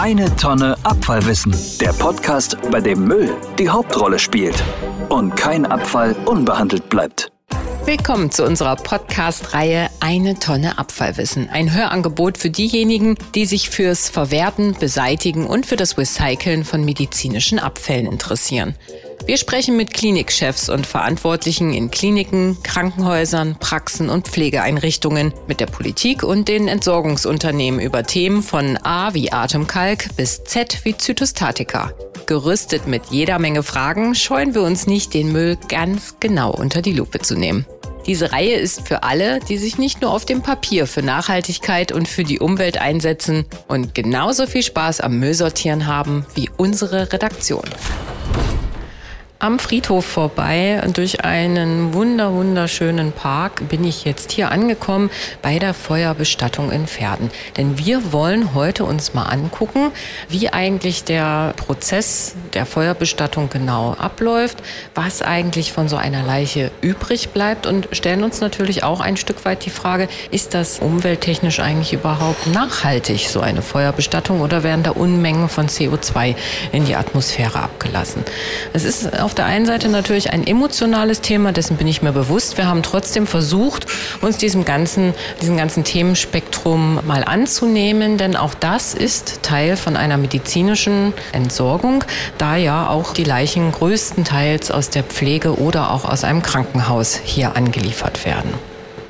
Eine Tonne Abfallwissen. Der Podcast, bei dem Müll die Hauptrolle spielt und kein Abfall unbehandelt bleibt. Willkommen zu unserer Podcast-Reihe Eine Tonne Abfallwissen. Ein Hörangebot für diejenigen, die sich fürs Verwerten, Beseitigen und für das Recyceln von medizinischen Abfällen interessieren. Wir sprechen mit Klinikchefs und Verantwortlichen in Kliniken, Krankenhäusern, Praxen und Pflegeeinrichtungen, mit der Politik und den Entsorgungsunternehmen über Themen von A wie Atemkalk bis Z wie Zytostatika. Gerüstet mit jeder Menge Fragen scheuen wir uns nicht, den Müll ganz genau unter die Lupe zu nehmen. Diese Reihe ist für alle, die sich nicht nur auf dem Papier für Nachhaltigkeit und für die Umwelt einsetzen und genauso viel Spaß am Müllsortieren haben wie unsere Redaktion am Friedhof vorbei. Durch einen wunder, wunderschönen Park bin ich jetzt hier angekommen bei der Feuerbestattung in Pferden. Denn wir wollen heute uns mal angucken, wie eigentlich der Prozess der Feuerbestattung genau abläuft, was eigentlich von so einer Leiche übrig bleibt und stellen uns natürlich auch ein Stück weit die Frage, ist das umwelttechnisch eigentlich überhaupt nachhaltig, so eine Feuerbestattung, oder werden da Unmengen von CO2 in die Atmosphäre abgelassen? Es ist auf der einen Seite natürlich ein emotionales Thema, dessen bin ich mir bewusst. Wir haben trotzdem versucht, uns diesem ganzen, diesem ganzen Themenspektrum mal anzunehmen, denn auch das ist Teil von einer medizinischen Entsorgung, da ja auch die Leichen größtenteils aus der Pflege oder auch aus einem Krankenhaus hier angeliefert werden.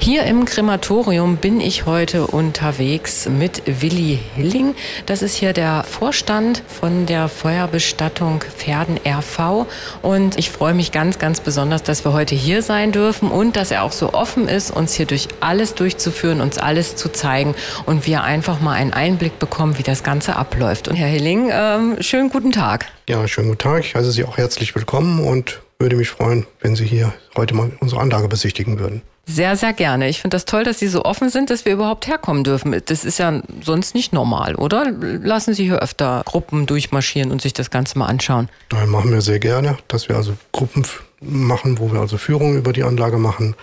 Hier im Krematorium bin ich heute unterwegs mit Willi Hilling. Das ist hier der Vorstand von der Feuerbestattung Pferden RV. Und ich freue mich ganz, ganz besonders, dass wir heute hier sein dürfen und dass er auch so offen ist, uns hier durch alles durchzuführen, uns alles zu zeigen und wir einfach mal einen Einblick bekommen, wie das Ganze abläuft. Und Herr Hilling, ähm, schönen guten Tag. Ja, schönen guten Tag. Ich heiße Sie auch herzlich willkommen und würde mich freuen, wenn Sie hier heute mal unsere Anlage besichtigen würden. Sehr, sehr gerne. Ich finde das toll, dass Sie so offen sind, dass wir überhaupt herkommen dürfen. Das ist ja sonst nicht normal, oder? Lassen Sie hier öfter Gruppen durchmarschieren und sich das Ganze mal anschauen. Da machen wir sehr gerne, dass wir also Gruppen machen, wo wir also Führungen über die Anlage machen.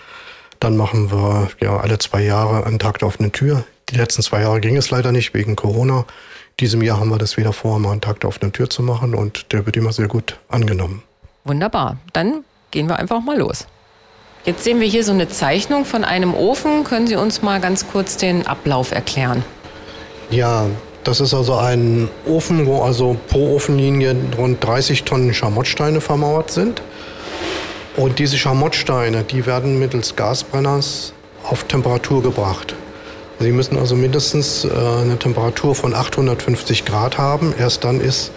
Dann machen wir ja alle zwei Jahre einen Tag der offenen Tür. Die letzten zwei Jahre ging es leider nicht wegen Corona. Diesem Jahr haben wir das wieder vor, mal einen Tag der offenen Tür zu machen und der wird immer sehr gut angenommen. Wunderbar. Dann gehen wir einfach mal los. Jetzt sehen wir hier so eine Zeichnung von einem Ofen. Können Sie uns mal ganz kurz den Ablauf erklären? Ja, das ist also ein Ofen, wo also pro Ofenlinie rund 30 Tonnen Schamottsteine vermauert sind. Und diese Schamottsteine, die werden mittels Gasbrenners auf Temperatur gebracht. Sie müssen also mindestens äh, eine Temperatur von 850 Grad haben. Erst dann ist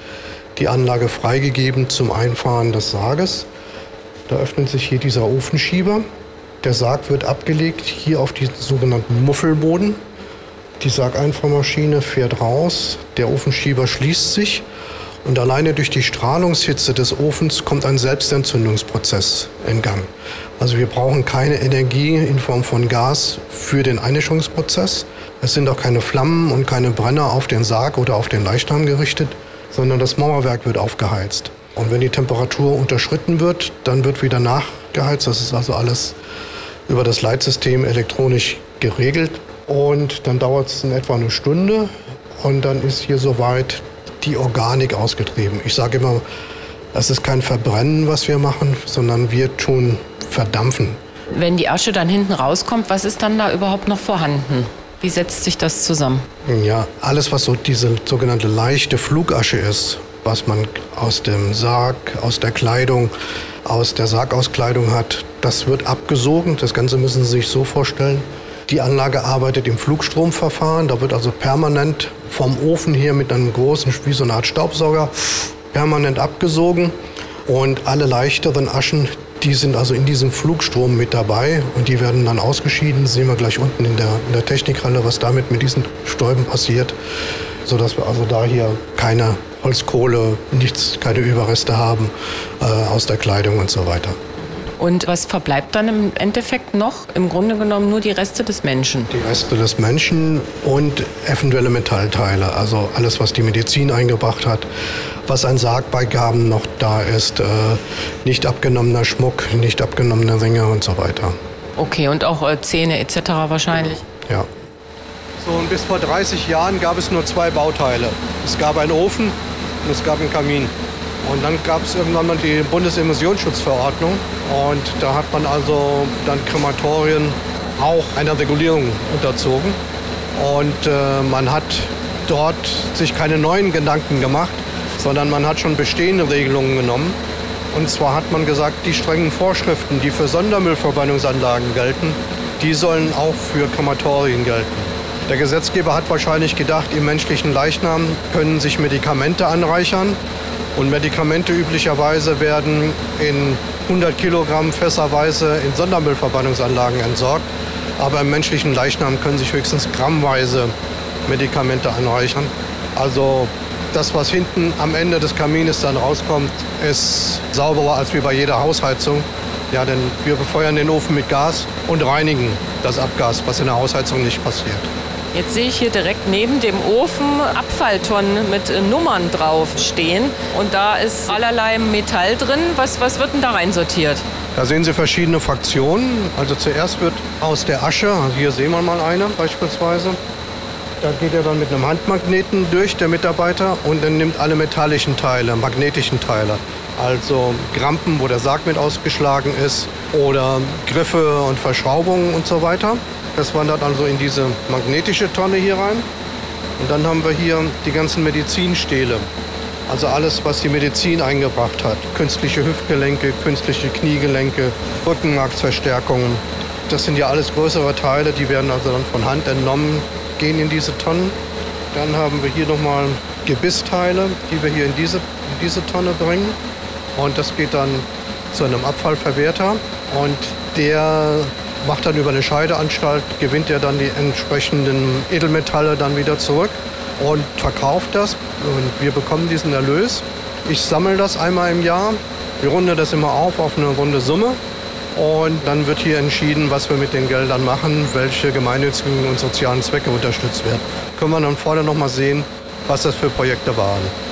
die Anlage freigegeben zum Einfahren des Sarges. Da öffnet sich hier dieser Ofenschieber. Der Sarg wird abgelegt hier auf diesen sogenannten Muffelboden. Die Sargeinfahrmaschine fährt raus, der Ofenschieber schließt sich und alleine durch die Strahlungshitze des Ofens kommt ein Selbstentzündungsprozess in Gang. Also wir brauchen keine Energie in Form von Gas für den Einmischungsprozess. Es sind auch keine Flammen und keine Brenner auf den Sarg oder auf den Leichnam gerichtet, sondern das Mauerwerk wird aufgeheizt. Und wenn die Temperatur unterschritten wird, dann wird wieder nachgeheizt. Das ist also alles über das Leitsystem elektronisch geregelt. Und dann dauert es in etwa eine Stunde und dann ist hier soweit die Organik ausgetrieben. Ich sage immer, es ist kein Verbrennen, was wir machen, sondern wir tun verdampfen. Wenn die Asche dann hinten rauskommt, was ist dann da überhaupt noch vorhanden? Wie setzt sich das zusammen? Ja, alles, was so diese sogenannte leichte Flugasche ist, was man aus dem Sarg, aus der Kleidung, aus der Sargauskleidung hat, das wird abgesogen. Das Ganze müssen Sie sich so vorstellen. Die Anlage arbeitet im Flugstromverfahren. Da wird also permanent vom Ofen hier mit einem großen, wie so eine Art Staubsauger, permanent abgesogen. Und alle leichteren Aschen, die sind also in diesem Flugstrom mit dabei und die werden dann ausgeschieden. Das sehen wir gleich unten in der, in der Technikhalle, was damit mit diesen Stäuben passiert, sodass wir also da hier keine Holzkohle, nichts, keine Überreste haben äh, aus der Kleidung und so weiter. Und was verbleibt dann im Endeffekt noch? Im Grunde genommen nur die Reste des Menschen. Die Reste des Menschen und eventuelle Metallteile, also alles, was die Medizin eingebracht hat, was an Sargbeigaben noch da ist, äh, nicht abgenommener Schmuck, nicht abgenommene Ringe und so weiter. Okay, und auch äh, Zähne etc. wahrscheinlich? Ja. So bis vor 30 Jahren gab es nur zwei Bauteile. Es gab einen Ofen und es gab einen Kamin. Und dann gab es irgendwann mal die Bundesemissionsschutzverordnung. Und da hat man also dann Krematorien auch einer Regulierung unterzogen. Und äh, man hat dort sich keine neuen Gedanken gemacht, sondern man hat schon bestehende Regelungen genommen. Und zwar hat man gesagt, die strengen Vorschriften, die für Sondermüllverbrennungsanlagen gelten, die sollen auch für Krematorien gelten. Der Gesetzgeber hat wahrscheinlich gedacht, im menschlichen Leichnam können sich Medikamente anreichern. Und Medikamente üblicherweise werden in 100 Kilogramm fässerweise in Sondermüllverbrennungsanlagen entsorgt. Aber im menschlichen Leichnam können sich höchstens grammweise Medikamente anreichern. Also das, was hinten am Ende des Kamines dann rauskommt, ist sauberer als wie bei jeder Hausheizung. Ja, denn wir befeuern den Ofen mit Gas und reinigen das Abgas, was in der Hausheizung nicht passiert. Jetzt sehe ich hier direkt neben dem Ofen Abfalltonnen mit äh, Nummern drauf stehen. Und da ist allerlei Metall drin. Was, was wird denn da rein sortiert? Da sehen Sie verschiedene Fraktionen. Also zuerst wird aus der Asche, also hier sehen wir mal eine beispielsweise, da geht er dann mit einem Handmagneten durch, der Mitarbeiter, und dann nimmt alle metallischen Teile, magnetischen Teile. Also Grampen, wo der Sarg mit ausgeschlagen ist, oder Griffe und Verschraubungen und so weiter. Das wandert also in diese magnetische Tonne hier rein. Und dann haben wir hier die ganzen Medizinstähle. Also alles, was die Medizin eingebracht hat. Künstliche Hüftgelenke, künstliche Kniegelenke, Rückenmarksverstärkungen. Das sind ja alles größere Teile, die werden also dann von Hand entnommen, gehen in diese Tonnen. Dann haben wir hier nochmal Gebissteile, die wir hier in diese, in diese Tonne bringen. Und das geht dann zu einem Abfallverwerter. Und der macht dann über eine Scheideanstalt, gewinnt er dann die entsprechenden Edelmetalle dann wieder zurück und verkauft das. Und wir bekommen diesen Erlös. Ich sammle das einmal im Jahr. Wir runden das immer auf auf eine runde Summe. Und dann wird hier entschieden, was wir mit den Geldern machen, welche gemeinnützigen und sozialen Zwecke unterstützt werden. Können wir dann vorne noch mal sehen, was das für Projekte waren.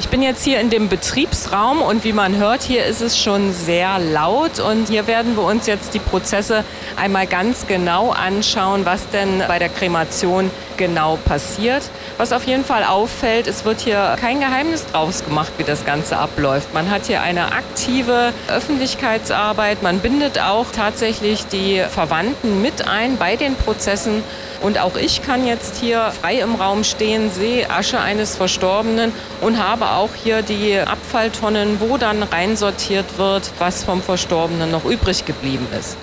Ich bin jetzt hier in dem Betriebsraum und wie man hört, hier ist es schon sehr laut und hier werden wir uns jetzt die Prozesse einmal ganz genau anschauen, was denn bei der Kremation genau passiert. Was auf jeden Fall auffällt, es wird hier kein Geheimnis draus gemacht, wie das Ganze abläuft. Man hat hier eine aktive Öffentlichkeitsarbeit, man bindet auch tatsächlich die Verwandten mit ein bei den Prozessen und auch ich kann jetzt hier frei im Raum stehen, sehe Asche eines Verstorbenen und habe auch hier die Abfalltonnen, wo dann reinsortiert wird, was vom Verstorbenen noch übrig geblieben ist.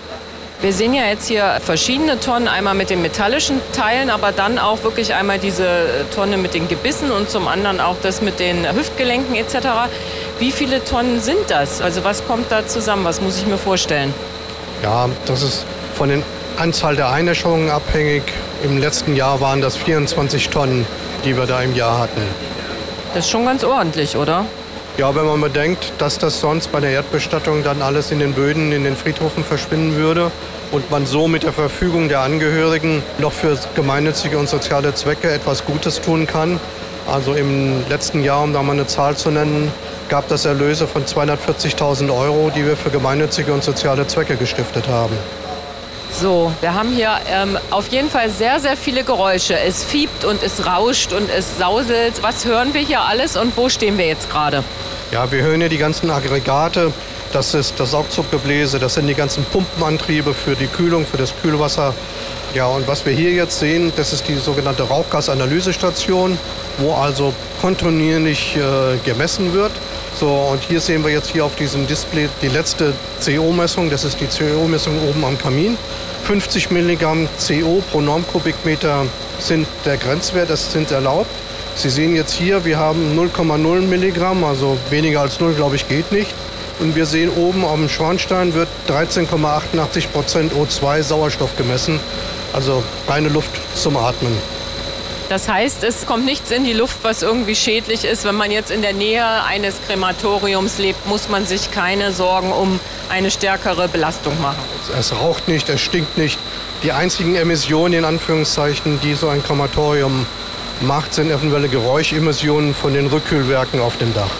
Wir sehen ja jetzt hier verschiedene Tonnen, einmal mit den metallischen Teilen, aber dann auch wirklich einmal diese Tonne mit den Gebissen und zum anderen auch das mit den Hüftgelenken etc. Wie viele Tonnen sind das? Also was kommt da zusammen? Was muss ich mir vorstellen? Ja, das ist von der Anzahl der Einäscherungen abhängig. Im letzten Jahr waren das 24 Tonnen, die wir da im Jahr hatten. Das ist schon ganz ordentlich, oder? Ja, wenn man bedenkt, dass das sonst bei der Erdbestattung dann alles in den Böden, in den Friedhofen verschwinden würde und man so mit der Verfügung der Angehörigen noch für gemeinnützige und soziale Zwecke etwas Gutes tun kann. Also im letzten Jahr, um da mal eine Zahl zu nennen, gab das Erlöse von 240.000 Euro, die wir für gemeinnützige und soziale Zwecke gestiftet haben. So, wir haben hier ähm, auf jeden Fall sehr, sehr viele Geräusche. Es fiebt und es rauscht und es sauselt. Was hören wir hier alles und wo stehen wir jetzt gerade? Ja, wir hören hier die ganzen Aggregate. Das ist das Saugzuggebläse, das sind die ganzen Pumpenantriebe für die Kühlung, für das Kühlwasser. Ja, und was wir hier jetzt sehen, das ist die sogenannte Rauchgasanalysestation, wo also kontinuierlich äh, gemessen wird. So, und hier sehen wir jetzt hier auf diesem Display die letzte CO-Messung. Das ist die CO-Messung oben am Kamin. 50 Milligramm CO pro Normkubikmeter sind der Grenzwert, das sind erlaubt. Sie sehen jetzt hier, wir haben 0,0 Milligramm, also weniger als 0, glaube ich, geht nicht. Und wir sehen oben am Schornstein wird 13,88 Prozent O2 Sauerstoff gemessen, also reine Luft zum Atmen. Das heißt, es kommt nichts in die Luft, was irgendwie schädlich ist. Wenn man jetzt in der Nähe eines Krematoriums lebt, muss man sich keine Sorgen um eine stärkere Belastung machen. Es raucht nicht, es stinkt nicht. Die einzigen Emissionen, in Anführungszeichen, die so ein Krematorium macht, sind eventuelle Geräuschemissionen von den Rückkühlwerken auf dem Dach.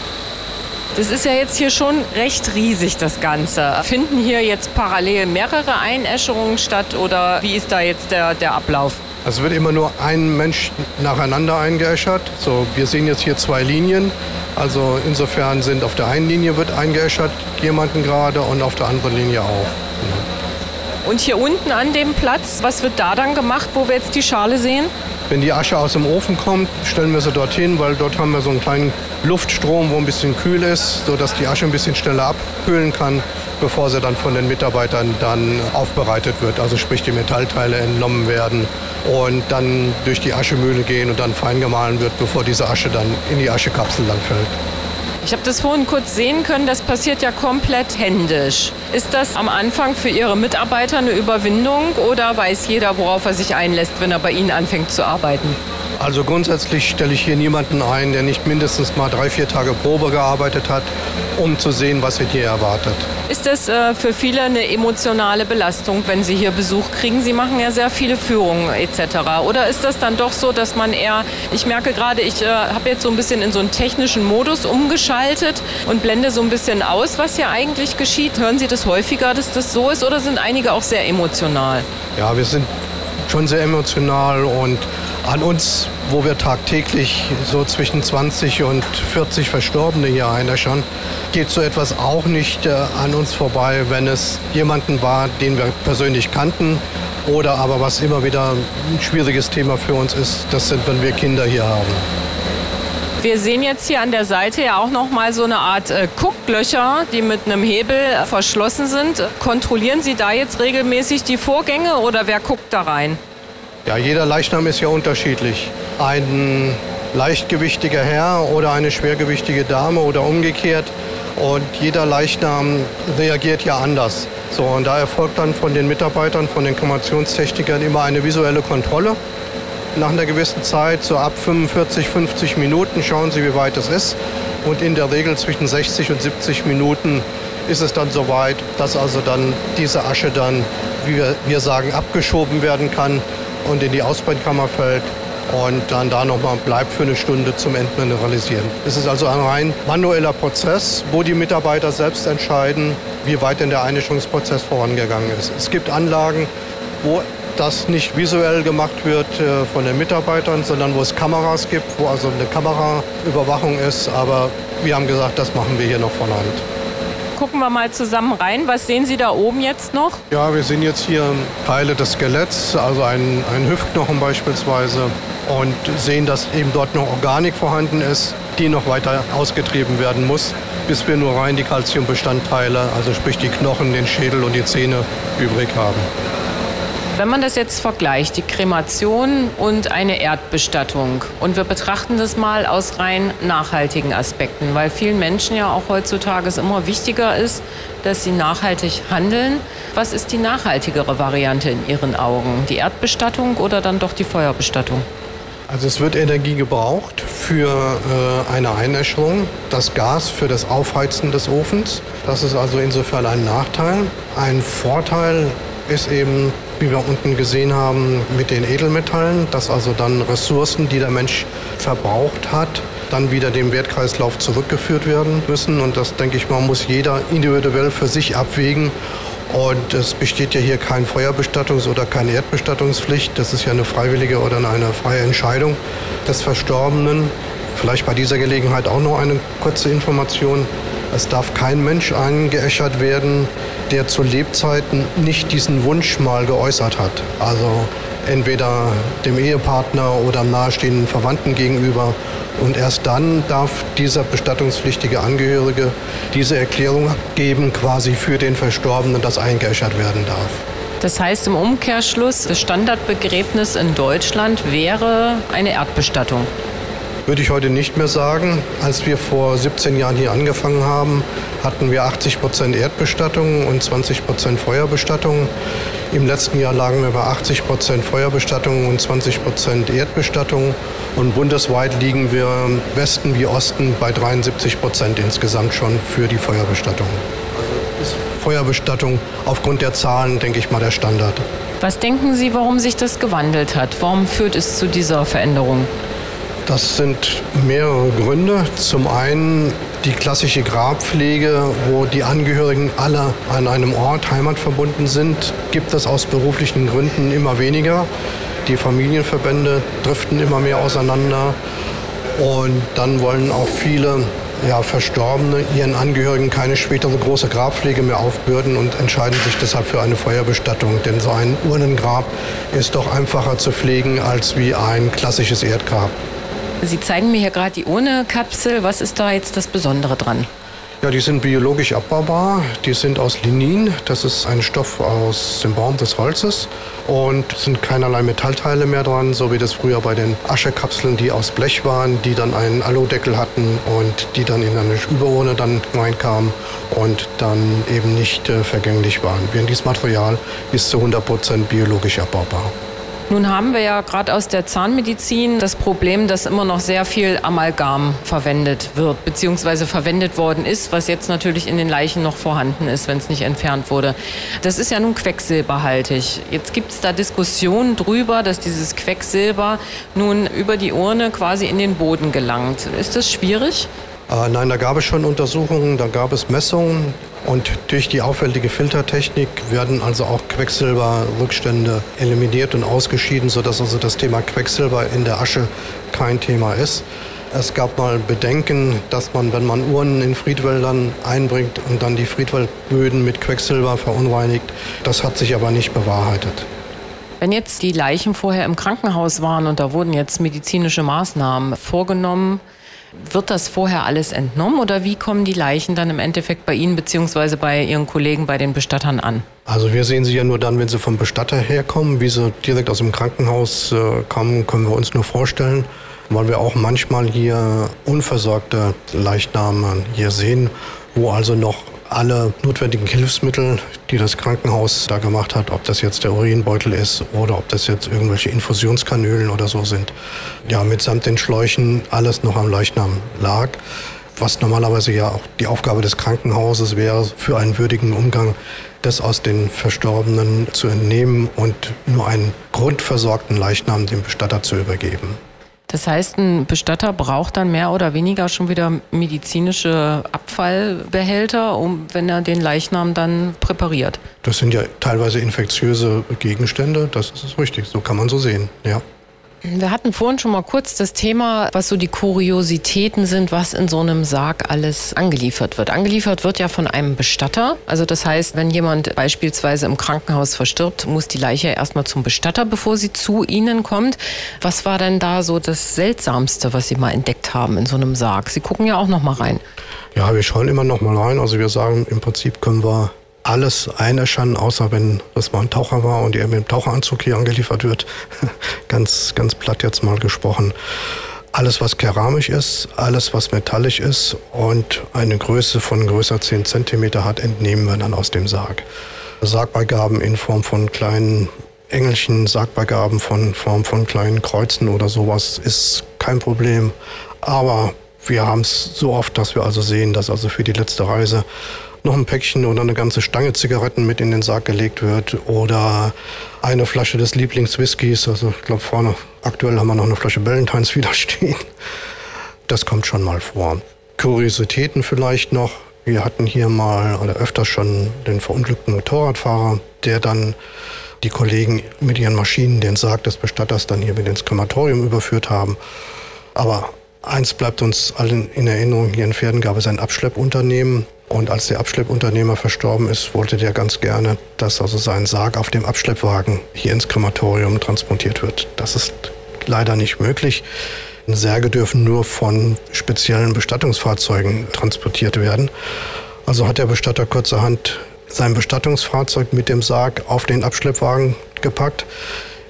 Das ist ja jetzt hier schon recht riesig, das Ganze. Finden hier jetzt parallel mehrere Einäscherungen statt oder wie ist da jetzt der, der Ablauf? Also wird immer nur ein Mensch nacheinander eingeäschert. So, wir sehen jetzt hier zwei Linien. Also insofern sind auf der einen Linie wird eingeäschert jemanden gerade und auf der anderen Linie auch. Und hier unten an dem Platz, was wird da dann gemacht, wo wir jetzt die Schale sehen? Wenn die Asche aus dem Ofen kommt, stellen wir sie dorthin, weil dort haben wir so einen kleinen Luftstrom, wo ein bisschen kühl ist, sodass die Asche ein bisschen schneller abkühlen kann, bevor sie dann von den Mitarbeitern dann aufbereitet wird. Also sprich die Metallteile entnommen werden und dann durch die Aschemühle gehen und dann fein gemahlen wird, bevor diese Asche dann in die Aschekapsel dann fällt. Ich habe das vorhin kurz sehen können, das passiert ja komplett händisch. Ist das am Anfang für Ihre Mitarbeiter eine Überwindung oder weiß jeder, worauf er sich einlässt, wenn er bei Ihnen anfängt zu arbeiten? Also grundsätzlich stelle ich hier niemanden ein, der nicht mindestens mal drei, vier Tage Probe gearbeitet hat, um zu sehen, was ihn hier erwartet. Ist das äh, für viele eine emotionale Belastung, wenn Sie hier Besuch kriegen? Sie machen ja sehr viele Führungen etc. Oder ist das dann doch so, dass man eher, ich merke gerade, ich äh, habe jetzt so ein bisschen in so einen technischen Modus umgeschaltet und blende so ein bisschen aus, was hier eigentlich geschieht. Hören Sie das häufiger, dass das so ist oder sind einige auch sehr emotional? Ja, wir sind schon sehr emotional und an uns, wo wir tagtäglich so zwischen 20 und 40 Verstorbene hier einäschern, geht so etwas auch nicht äh, an uns vorbei, wenn es jemanden war, den wir persönlich kannten. Oder aber was immer wieder ein schwieriges Thema für uns ist, das sind, wenn wir Kinder hier haben. Wir sehen jetzt hier an der Seite ja auch noch mal so eine Art äh, Gucklöcher, die mit einem Hebel verschlossen sind. Kontrollieren Sie da jetzt regelmäßig die Vorgänge oder wer guckt da rein? Ja, jeder Leichnam ist ja unterschiedlich. Ein leichtgewichtiger Herr oder eine schwergewichtige Dame oder umgekehrt. Und jeder Leichnam reagiert ja anders. So, und da erfolgt dann von den Mitarbeitern, von den Kremationstechnikern immer eine visuelle Kontrolle. Nach einer gewissen Zeit, so ab 45, 50 Minuten, schauen sie, wie weit es ist. Und in der Regel zwischen 60 und 70 Minuten ist es dann soweit, dass also dann diese Asche dann, wie wir, wir sagen, abgeschoben werden kann und in die Ausbrennkammer fällt und dann da nochmal bleibt für eine Stunde zum Entmineralisieren. Es ist also ein rein manueller Prozess, wo die Mitarbeiter selbst entscheiden, wie weit denn der Einigungsprozess vorangegangen ist. Es gibt Anlagen, wo das nicht visuell gemacht wird äh, von den Mitarbeitern, sondern wo es Kameras gibt, wo also eine Kameraüberwachung ist. Aber wir haben gesagt, das machen wir hier noch von Hand gucken wir mal zusammen rein. Was sehen Sie da oben jetzt noch? Ja, wir sehen jetzt hier Teile des Skeletts, also ein, ein Hüftknochen beispielsweise und sehen, dass eben dort noch Organik vorhanden ist, die noch weiter ausgetrieben werden muss, bis wir nur rein die Calciumbestandteile, also sprich die Knochen, den Schädel und die Zähne übrig haben. Wenn man das jetzt vergleicht, die Kremation und eine Erdbestattung, und wir betrachten das mal aus rein nachhaltigen Aspekten, weil vielen Menschen ja auch heutzutage es immer wichtiger ist, dass sie nachhaltig handeln. Was ist die nachhaltigere Variante in Ihren Augen? Die Erdbestattung oder dann doch die Feuerbestattung? Also es wird Energie gebraucht für äh, eine Einäscherung, das Gas für das Aufheizen des Ofens. Das ist also insofern ein Nachteil. Ein Vorteil ist eben wie wir unten gesehen haben, mit den Edelmetallen, dass also dann Ressourcen, die der Mensch verbraucht hat, dann wieder dem Wertkreislauf zurückgeführt werden müssen. Und das, denke ich mal, muss jeder individuell für sich abwägen. Und es besteht ja hier keine Feuerbestattungs- oder keine Erdbestattungspflicht. Das ist ja eine freiwillige oder eine freie Entscheidung des Verstorbenen. Vielleicht bei dieser Gelegenheit auch noch eine kurze Information. Es darf kein Mensch eingeäschert werden, der zu Lebzeiten nicht diesen Wunsch mal geäußert hat. Also entweder dem Ehepartner oder nahestehenden Verwandten gegenüber. Und erst dann darf dieser bestattungspflichtige Angehörige diese Erklärung geben, quasi für den Verstorbenen, dass eingeäschert werden darf. Das heißt im Umkehrschluss, das Standardbegräbnis in Deutschland wäre eine Erdbestattung. Würde ich heute nicht mehr sagen. Als wir vor 17 Jahren hier angefangen haben, hatten wir 80 Prozent Erdbestattung und 20 Prozent Feuerbestattung. Im letzten Jahr lagen wir bei 80 Prozent Feuerbestattung und 20 Prozent Erdbestattung. Und bundesweit liegen wir Westen wie Osten bei 73 Prozent insgesamt schon für die Feuerbestattung. Also ist Feuerbestattung aufgrund der Zahlen, denke ich mal, der Standard. Was denken Sie, warum sich das gewandelt hat? Warum führt es zu dieser Veränderung? Das sind mehrere Gründe. Zum einen die klassische Grabpflege, wo die Angehörigen alle an einem Ort heimatverbunden sind, gibt es aus beruflichen Gründen immer weniger. Die Familienverbände driften immer mehr auseinander. Und dann wollen auch viele ja, Verstorbene ihren Angehörigen keine spätere große Grabpflege mehr aufbürden und entscheiden sich deshalb für eine Feuerbestattung. Denn so ein Urnengrab ist doch einfacher zu pflegen als wie ein klassisches Erdgrab. Sie zeigen mir hier gerade die Urne-Kapsel. Was ist da jetzt das Besondere dran? Ja, die sind biologisch abbaubar. Die sind aus Linin. Das ist ein Stoff aus dem Baum des Holzes. Und sind keinerlei Metallteile mehr dran, so wie das früher bei den Aschekapseln, die aus Blech waren, die dann einen Aludeckel hatten und die dann in eine Überurne dann reinkamen und dann eben nicht äh, vergänglich waren. Während dieses Material ist zu 100 Prozent biologisch abbaubar. Nun haben wir ja gerade aus der Zahnmedizin das Problem, dass immer noch sehr viel Amalgam verwendet wird, beziehungsweise verwendet worden ist, was jetzt natürlich in den Leichen noch vorhanden ist, wenn es nicht entfernt wurde. Das ist ja nun quecksilberhaltig. Jetzt gibt es da Diskussionen drüber, dass dieses Quecksilber nun über die Urne quasi in den Boden gelangt. Ist das schwierig? Äh, nein, da gab es schon Untersuchungen, da gab es Messungen. Und durch die aufwendige Filtertechnik werden also auch Quecksilberrückstände eliminiert und ausgeschieden, sodass also das Thema Quecksilber in der Asche kein Thema ist. Es gab mal Bedenken, dass man, wenn man Urnen in Friedwäldern einbringt und dann die Friedwaldböden mit Quecksilber verunreinigt, das hat sich aber nicht bewahrheitet. Wenn jetzt die Leichen vorher im Krankenhaus waren und da wurden jetzt medizinische Maßnahmen vorgenommen, wird das vorher alles entnommen oder wie kommen die Leichen dann im Endeffekt bei Ihnen bzw. bei Ihren Kollegen bei den Bestattern an? Also wir sehen sie ja nur dann, wenn sie vom Bestatter herkommen. Wie sie direkt aus dem Krankenhaus äh, kommen, können wir uns nur vorstellen, weil wir auch manchmal hier unversorgte Leichname hier sehen, wo also noch alle notwendigen Hilfsmittel, die das Krankenhaus da gemacht hat, ob das jetzt der Urinbeutel ist oder ob das jetzt irgendwelche Infusionskanülen oder so sind, ja, mitsamt den Schläuchen alles noch am Leichnam lag. Was normalerweise ja auch die Aufgabe des Krankenhauses wäre, für einen würdigen Umgang das aus den Verstorbenen zu entnehmen und nur einen grundversorgten Leichnam dem Bestatter zu übergeben. Das heißt, ein Bestatter braucht dann mehr oder weniger schon wieder medizinische Abfallbehälter, um, wenn er den Leichnam dann präpariert. Das sind ja teilweise infektiöse Gegenstände, das ist richtig, so kann man so sehen, ja. Wir hatten vorhin schon mal kurz das Thema, was so die Kuriositäten sind, was in so einem Sarg alles angeliefert wird. Angeliefert wird ja von einem Bestatter. Also das heißt, wenn jemand beispielsweise im Krankenhaus verstirbt, muss die Leiche erstmal zum Bestatter, bevor sie zu Ihnen kommt. Was war denn da so das Seltsamste, was Sie mal entdeckt haben in so einem Sarg? Sie gucken ja auch noch mal rein. Ja, wir schauen immer noch mal rein. Also wir sagen, im Prinzip können wir alles einäschern, außer wenn das mal ein Taucher war und er mit dem Taucheranzug hier angeliefert wird. ganz, ganz platt jetzt mal gesprochen. Alles, was keramisch ist, alles, was metallisch ist und eine Größe von größer 10 cm hat, entnehmen wir dann aus dem Sarg. Sargbeigaben in Form von kleinen Engelchen, Sargbeigaben von Form von kleinen Kreuzen oder sowas ist kein Problem. Aber wir haben es so oft, dass wir also sehen, dass also für die letzte Reise noch ein Päckchen oder eine ganze Stange Zigaretten mit in den Sarg gelegt wird oder eine Flasche des Lieblingswhiskys. Also ich glaube vorne aktuell haben wir noch eine Flasche Ballantines wieder stehen. Das kommt schon mal vor. Kuriositäten vielleicht noch. Wir hatten hier mal oder öfters schon den verunglückten Motorradfahrer, der dann die Kollegen mit ihren Maschinen den Sarg des Bestatters dann hier mit ins Krematorium überführt haben. Aber eins bleibt uns allen in Erinnerung, hier in Pferden gab es ein Abschleppunternehmen, und als der Abschleppunternehmer verstorben ist, wollte der ganz gerne, dass also sein Sarg auf dem Abschleppwagen hier ins Krematorium transportiert wird. Das ist leider nicht möglich. Särge dürfen nur von speziellen Bestattungsfahrzeugen transportiert werden. Also hat der Bestatter kurzerhand sein Bestattungsfahrzeug mit dem Sarg auf den Abschleppwagen gepackt.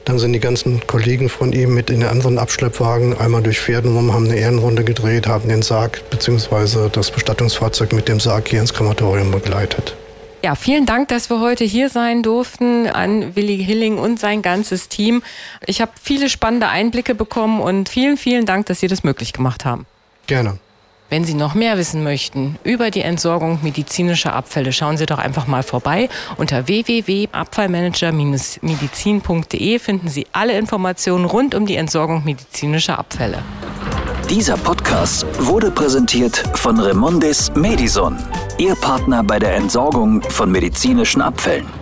Dann sind die ganzen Kollegen von ihm mit in den anderen Abschleppwagen einmal durch Pferden rum, haben eine Ehrenrunde gedreht, haben den Sarg bzw. das Bestattungsfahrzeug mit dem Sarg hier ins Krematorium begleitet. Ja, vielen Dank, dass wir heute hier sein durften an Willi Hilling und sein ganzes Team. Ich habe viele spannende Einblicke bekommen und vielen, vielen Dank, dass Sie das möglich gemacht haben. Gerne. Wenn Sie noch mehr wissen möchten über die Entsorgung medizinischer Abfälle, schauen Sie doch einfach mal vorbei. Unter www.abfallmanager-medizin.de finden Sie alle Informationen rund um die Entsorgung medizinischer Abfälle. Dieser Podcast wurde präsentiert von Remondis Medison, Ihr Partner bei der Entsorgung von medizinischen Abfällen.